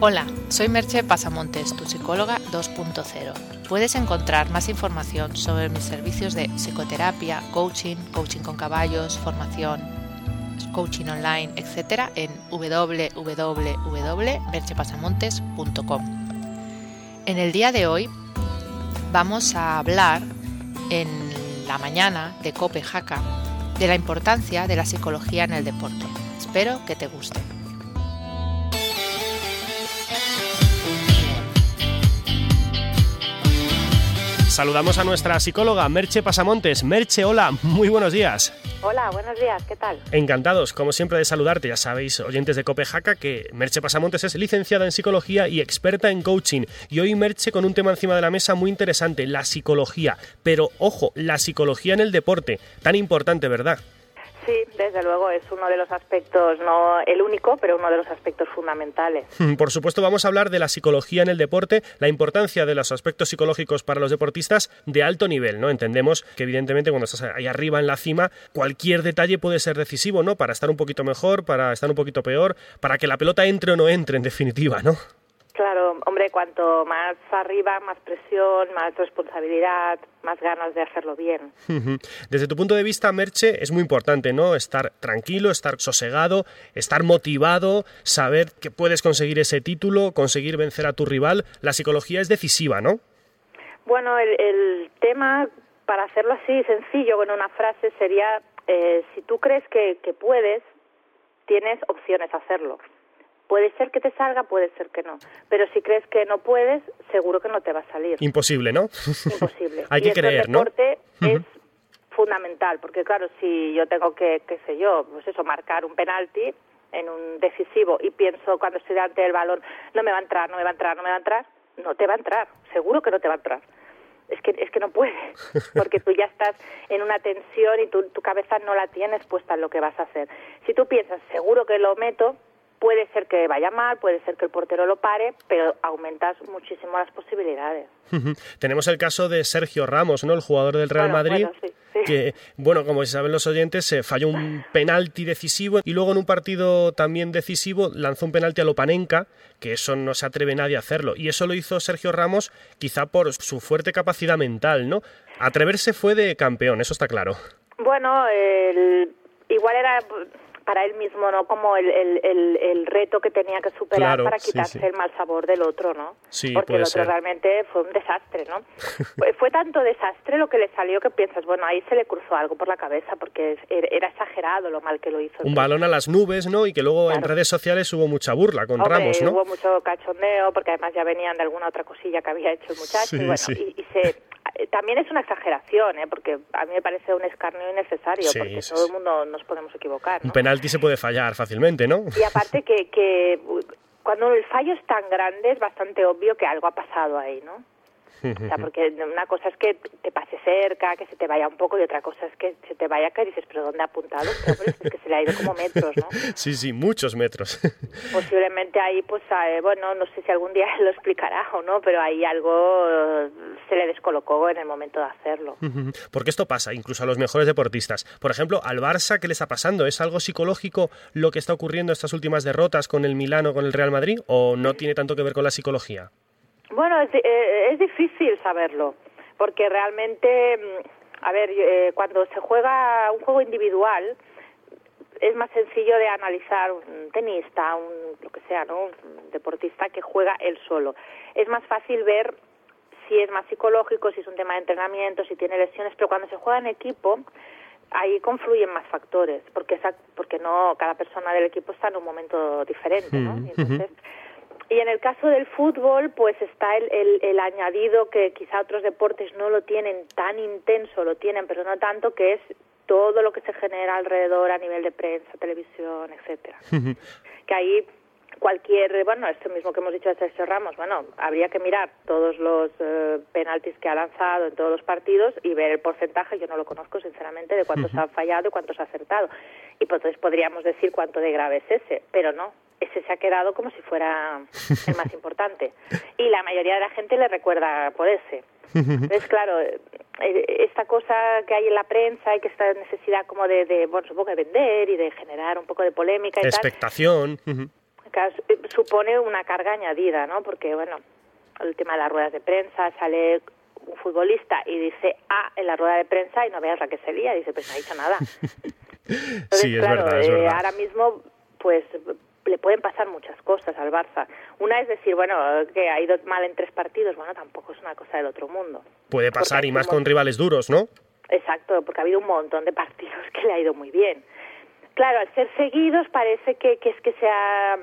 Hola, soy Merche Pasamontes, tu psicóloga 2.0. Puedes encontrar más información sobre mis servicios de psicoterapia, coaching, coaching con caballos, formación, coaching online, etc. en www.merchepasamontes.com. En el día de hoy vamos a hablar en la mañana de Copenhague de la importancia de la psicología en el deporte. Espero que te guste. Saludamos a nuestra psicóloga Merche Pasamontes. Merche, hola, muy buenos días. Hola, buenos días, ¿qué tal? Encantados, como siempre, de saludarte. Ya sabéis, oyentes de Copejaca, que Merche Pasamontes es licenciada en psicología y experta en coaching. Y hoy Merche con un tema encima de la mesa muy interesante, la psicología. Pero ojo, la psicología en el deporte, tan importante, ¿verdad? Sí, desde luego es uno de los aspectos, no el único, pero uno de los aspectos fundamentales. Por supuesto, vamos a hablar de la psicología en el deporte, la importancia de los aspectos psicológicos para los deportistas de alto nivel, ¿no? Entendemos que evidentemente cuando estás ahí arriba en la cima, cualquier detalle puede ser decisivo, ¿no? Para estar un poquito mejor, para estar un poquito peor, para que la pelota entre o no entre, en definitiva, ¿no? Claro, hombre, cuanto más arriba, más presión, más responsabilidad, más ganas de hacerlo bien. Desde tu punto de vista, Merche, es muy importante, ¿no? Estar tranquilo, estar sosegado, estar motivado, saber que puedes conseguir ese título, conseguir vencer a tu rival. La psicología es decisiva, ¿no? Bueno, el, tema, para hacerlo así sencillo, con una frase, sería, eh, si tú crees que, que puedes, tienes opciones a hacerlo. Puede ser que te salga, puede ser que no. Pero si crees que no puedes, seguro que no te va a salir. Imposible, ¿no? Imposible. Hay que creer, ¿no? El deporte es fundamental, porque claro, si yo tengo que, qué sé yo, pues eso, marcar un penalti en un decisivo y pienso cuando estoy delante del balón, no me va a entrar, no me va a entrar, no me va a entrar, no te va a entrar, seguro que no te va a entrar. Es que, es que no puedes, porque tú ya estás en una tensión y tu, tu cabeza no la tienes puesta en lo que vas a hacer. Si tú piensas, seguro que lo meto, Puede ser que vaya mal, puede ser que el portero lo pare, pero aumentas muchísimo las posibilidades. Tenemos el caso de Sergio Ramos, ¿no? El jugador del Real Madrid, que, bueno, como saben los oyentes, se falló un penalti decisivo y luego en un partido también decisivo lanzó un penalti a Lopanenka, que eso no se atreve nadie a hacerlo. Y eso lo hizo Sergio Ramos quizá por su fuerte capacidad mental, ¿no? Atreverse fue de campeón, eso está claro. Bueno, el... igual era para él mismo, ¿no? Como el, el, el, reto que tenía que superar para quitarse el mal sabor del otro, ¿no? Sí, Porque el otro realmente fue un desastre, ¿no? fue, tanto desastre lo que le salió que piensas, bueno, ahí se le cruzó algo por la cabeza porque era exagerado lo mal que lo hizo. Un balón a las nubes, ¿no? Y que luego en redes sociales hubo mucha burla con Ramos, ¿no? hubo mucho cachondeo porque además ya venían de alguna otra cosilla que había hecho el muchacho y bueno, y se eh, también es una exageración, ¿eh? porque a mí me parece un escarnio innecesario, porque todo el mundo nos podemos equivocar. Un penalti se puede fallar fácilmente, ¿no? Y aparte que, que cuando el fallo es tan grande es bastante obvio que algo ha pasado ahí, ¿no? O sea, porque una cosa es que te pase cerca, que se te vaya un poco, y otra cosa es que se te vaya y dices, pero ¿dónde ha apuntado? Es que se le ha ido como metros, ¿no? Sí, sí, muchos metros. Posiblemente ahí, pues, eh, bueno, no sé si algún día lo explicará o no, pero ahí algo se le descolocó en el momento de hacerlo. Porque esto pasa incluso a los mejores deportistas. Por ejemplo, al Barça, ¿qué le está pasando? ¿Es algo psicológico lo que está ocurriendo estas últimas derrotas con el Milano, con el Real Madrid, o no tiene tanto que ver con la psicología? Bueno, es, eh, es difícil saberlo, porque realmente, mm, a ver, eh, cuando se juega un juego individual, es más sencillo de analizar un tenista, un lo que sea, ¿no? Un deportista que juega él solo. Es más fácil ver si es más psicológico, si es un tema de entrenamiento, si tiene lesiones, pero cuando se juega en equipo, ahí confluyen más factores, porque esa, porque no cada persona del equipo está en un momento diferente, ¿no? entonces, y en el caso del fútbol, pues está el, el, el, añadido que quizá otros deportes no lo tienen tan intenso, lo tienen, pero no tanto, que es todo lo que se genera alrededor a nivel de prensa, televisión, etcétera. que ahí cualquier, bueno, esto mismo que hemos dicho de Sergio Ramos, bueno, habría que mirar todos los eh, penaltis que ha lanzado en todos los partidos y ver el porcentaje, yo no lo conozco sinceramente, de cuántos ha fallado y cuántos ha acertado. Y pues entonces podríamos decir cuánto de grave es ese, pero no, ese se ha quedado como si fuera el más importante. Y la mayoría de la gente le recuerda por ese. Entonces, claro, eh, esta cosa que hay en la prensa y que esta necesidad como de, de bueno, supongo de vender y de generar un poco de polémica y Expectación. supone una carga añadida, ¿no? Porque, bueno, el tema de las ruedas de prensa, sale un futbolista y dice A en la rueda de prensa y no veas la que se lía, dice, pues no ha dicho nada. sí, es verdad, es eh, ahora mismo, pues le pueden pasar muchas cosas al Barça. Una es decir, bueno, que ha ido mal en tres partidos, bueno, tampoco es una cosa del otro mundo. Puede pasar y más con rivales duros, ¿no? Exacto, porque ha habido un montón de partidos que le ha ido muy bien. Claro, al ser seguidos parece que, que es que sea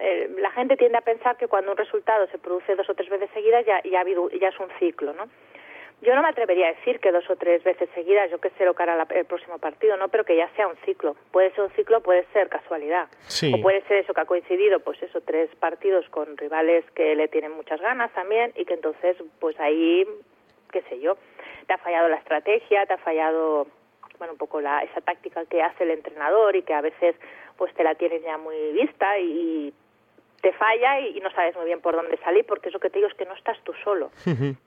eh, la gente tiende a pensar que cuando un resultado se produce dos o tres veces seguidas ya, ya, ha habido, ya es un ciclo, ¿no? Yo no me atrevería a decir que dos o tres veces seguidas, yo que sé lo que hará el próximo partido, ¿no? Pero que ya sea un ciclo. Puede ser un ciclo, puede ser casualidad. O puede ser eso que ha coincidido, pues eso, tres partidos con rivales que le tienen muchas ganas también y que entonces, pues ahí, qué sé yo, te ha fallado la estrategia, te ha fallado, bueno, un poco la, esa táctica que hace el entrenador y que a veces pues te la tienes ya muy vista y te falla y, no sabes muy bien por dónde salir, porque es lo que te digo es que no estás tú solo.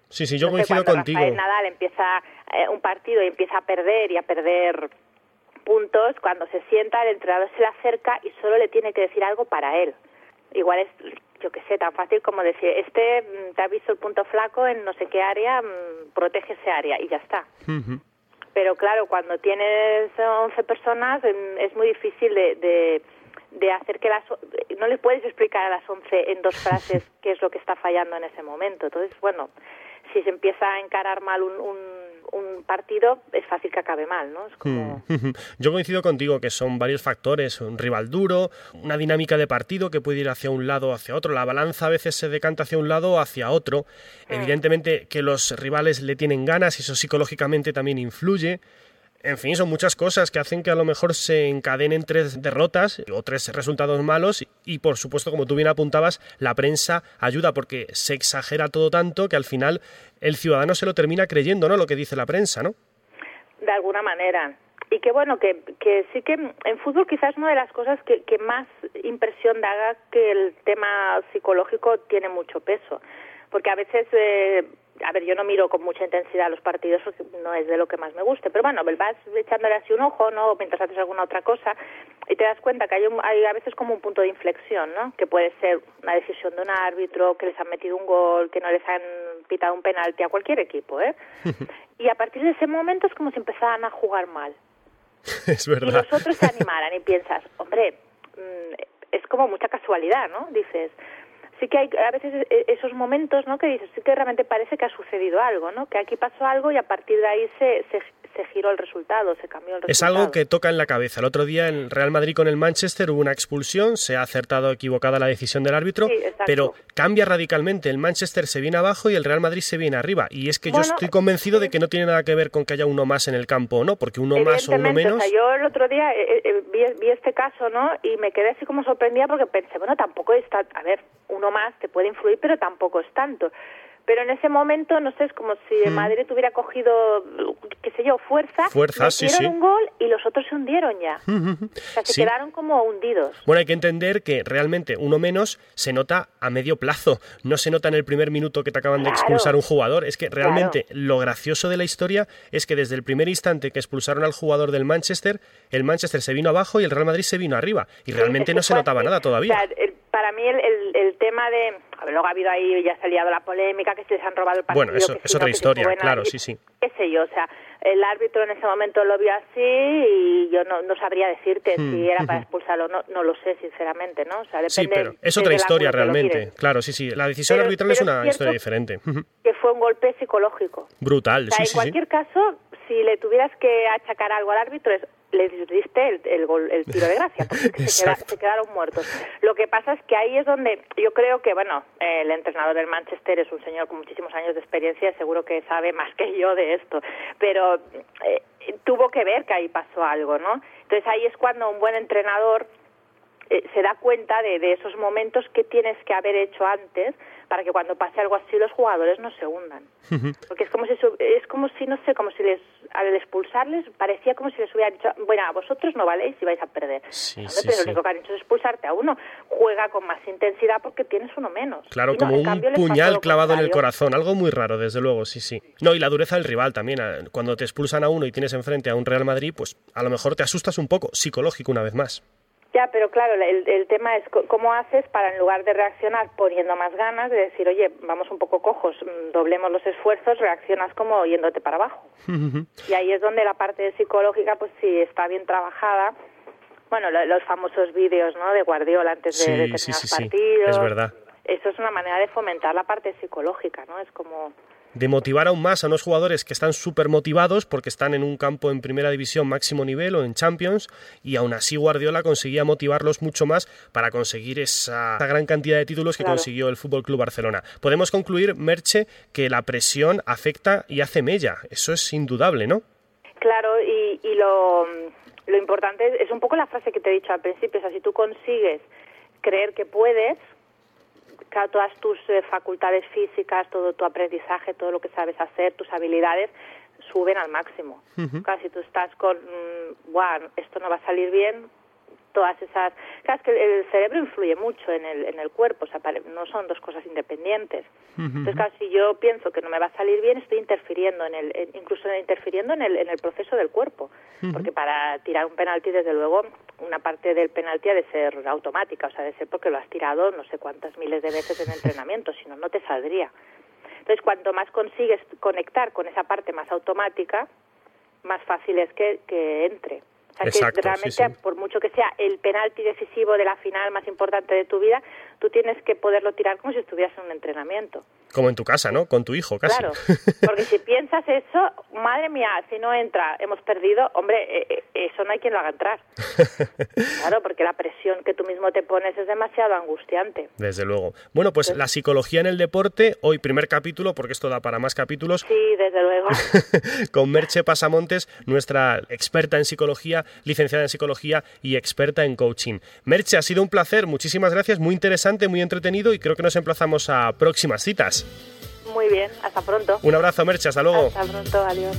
Sí, sí, yo coincido contigo. Rafael Nadal empieza eh, un partido y empieza a perder y a perder puntos, cuando se sienta el entrenador se le acerca y solo le tiene que decir algo para él. Igual es, yo qué sé, tan fácil como decir, este mm, te ha visto el punto flaco en no sé qué área, mm, protege ese área y ya está. Pero claro, cuando tienes 11 personas mm, es muy difícil de de hacer que las no le puedes explicar a las 11 en dos frases qué es lo que está fallando en ese momento. Entonces, bueno, si se empieza a encarar mal un, un, partido, es fácil que acabe mal, ¿no? Es como... Hmm. Yo coincido contigo que son varios factores, un rival duro, una dinámica de partido que puede ir hacia un lado o hacia otro, la balanza a veces se decanta hacia un lado o hacia otro, hmm. evidentemente que los rivales le tienen ganas, y eso psicológicamente también influye, en fin, son muchas cosas que hacen que a lo mejor se encadenen tres derrotas o tres resultados malos y por supuesto, como tú bien apuntabas, la prensa ayuda porque se exagera todo tanto que al final el ciudadano se lo termina creyendo, ¿no? Lo que dice la prensa, ¿no? De alguna manera. Y que bueno, que, que sí que en fútbol quizás una de las cosas que, que más impresión da que el tema psicológico tiene mucho peso. Porque a veces eh, a ver, yo no miro con mucha intensidad los partidos porque no es de lo que más me guste, pero bueno, vas echándole así un ojo, ¿no? Mientras haces alguna otra cosa y te das cuenta que hay, hay a veces como un punto de inflexión, ¿no? Que puede ser una decisión de un árbitro, que les han metido un gol, que no les han pitado un penalti a cualquier equipo, ¿eh? y a partir de ese momento es como si empezaran a jugar mal. es verdad. Y los otros se animaran y piensas, hombre, mm, es como mucha casualidad, ¿no? Dices, sí que hay a veces e, esos momentos, ¿no? Que dices, sí que realmente parece que ha sucedido algo, ¿no? Que aquí pasó algo y a partir de ahí se, se, se giró el resultado, se cambió el resultado. Es algo que toca en la cabeza. El otro día en Real Madrid con el Manchester hubo una expulsión, se ha acertado equivocada la decisión del árbitro, pero cambia radicalalmente. El Manchester se viene abajo y el Real Madrid se viene arriba. Y es que yo estoy convencido de que no tiene nada que ver con que haya uno más en el campo o no, porque uno más o uno menos. yo el otro día eh, eh, vi, vi, este caso, ¿no? Y me quedé así como sorprendida porque pensé, bueno, tampoco está, a ver, uno más te puede influir, pero tampoco es tanto. Pero en ese momento no sé es como si hmm. Madrid hubiera cogido qué sé yo fuerza fuerza sí, sí. un gol y los otros se hundieron ya. O sea se quedaron como hundidos. Bueno hay que entender que realmente uno menos se nota a medio plazo no se nota en el primer minuto que te acaban de expulsar un jugador. Es que realmente lo gracioso de la historia es que desde el primer instante que expulsaron al jugador del Manchester el Manchester se vino abajo y el Real Madrid se vino arriba. Y realmente no se notaba nada todavía para mí el, el, tema de a ver, luego ha habido ahí ya ha salido la polémica que se les han robado el partido bueno eso es otra historia claro sí sí. qué sé yo o sea el árbitro en ese momento lo vio así y yo no, no sabría decirte hmm, si era para expulsarlo no no lo sé sinceramente no o sea depende sí pero es otra historia realmente claro sí sí la decisión arbitral es una historia diferente. Que fue un golpe psicológico. Brutal sí, en cualquier caso si le tuvieras que achacar algo al árbitro es le diste el, el, el tiro de gracia, porque se, quedaron muertos. Lo que pasa es que ahí es donde yo creo que, bueno, el entrenador del Manchester es un señor con muchísimos años de experiencia, seguro que sabe más que yo de esto, pero eh, tuvo que ver que ahí pasó algo, ¿no? Entonces ahí es cuando un buen entrenador eh, se da cuenta de, de esos momentos que tienes que haber hecho antes para que cuando pase algo así los jugadores no se hundan. Porque es como si, es como si no sé, como si les, al expulsarles parecía como si les hubiera dicho, bueno, a vosotros no valéis y vais a perder. Sí, pero lo único que han hecho es expulsarte a uno. Juega con más intensidad porque tienes uno menos. Claro, como un puñal clavado en el corazón, algo muy raro, desde luego, sí, sí. No, y la dureza del rival también. Cuando te expulsan a uno y tienes enfrente a un Real Madrid, pues a lo mejor te asustas un poco, psicológico una vez más. Ya, pero claro, el, el, tema es cómo haces para en lugar de reaccionar poniendo más ganas, de decir, oye, vamos un poco cojos, mm, doblemos los esfuerzos, reaccionas como yéndote para abajo. y ahí es donde la parte psicológica, pues si está bien trabajada, bueno, los famosos vídeos, ¿no? De Guardiola antes de, de determinados partidos. Es verdad. Eso es una manera de fomentar la parte psicológica, ¿no? Es como de motivar aún más a unos jugadores que están súper motivados porque están en un campo en primera división máximo nivel o en Champions y aún así Guardiola conseguía motivarlos mucho más para conseguir esa, gran cantidad de títulos que consiguió el Fútbol Club Barcelona. Podemos concluir, Merche, que la presión afecta y hace mella. Eso es indudable, ¿no? Claro, y, lo, lo importante es, un poco la frase que te he dicho al principio, o sea, si tú consigues creer que puedes, todas tus eh, facultades físicas, todo tu aprendizaje, todo lo que sabes hacer, tus habilidades suben al máximo. Casi tú estás con, wow, mm, esto no va a salir bien, todas esas... Claro, es que el cerebro influye mucho en el, en el cuerpo, o sea, no son dos cosas independientes. Entonces, claro, si yo pienso que no me va a salir bien, estoy interfiriendo, en el, incluso interfiriendo en el, en el proceso del cuerpo. Porque para tirar un penalti, desde luego, una parte del penalti ha de ser automática, o sea, de ser porque lo has tirado no sé cuántas miles de veces en entrenamiento, si no, no te saldría. Entonces, cuanto más consigues conectar con esa parte más automática, más fácil es que, que entre. O sea, que realmente, por mucho que sea el penalti decisivo de la final más importante de tu vida, tú tienes que poderlo tirar como si estuvieras en un entrenamiento. Como en tu casa, ¿no? Con tu hijo, casi. Claro, porque si piensas eso, madre mía, si no entra, hemos perdido, hombre, eh, eh, eso no hay quien lo haga entrar. Claro, porque la presión que tú mismo te pones es demasiado angustiante. Desde luego. Bueno, pues la psicología en el deporte, hoy primer capítulo, porque esto da para más capítulos. Sí, desde luego. Con Merche Pasamontes, nuestra experta en psicología, licenciada en psicología y experta en coaching. Merche, ha sido un placer, muchísimas gracias, muy interesante, muy entretenido y creo que nos emplazamos a próximas citas. Muy bien, hasta pronto. Un abrazo, Merche, hasta luego. Hasta pronto, adiós.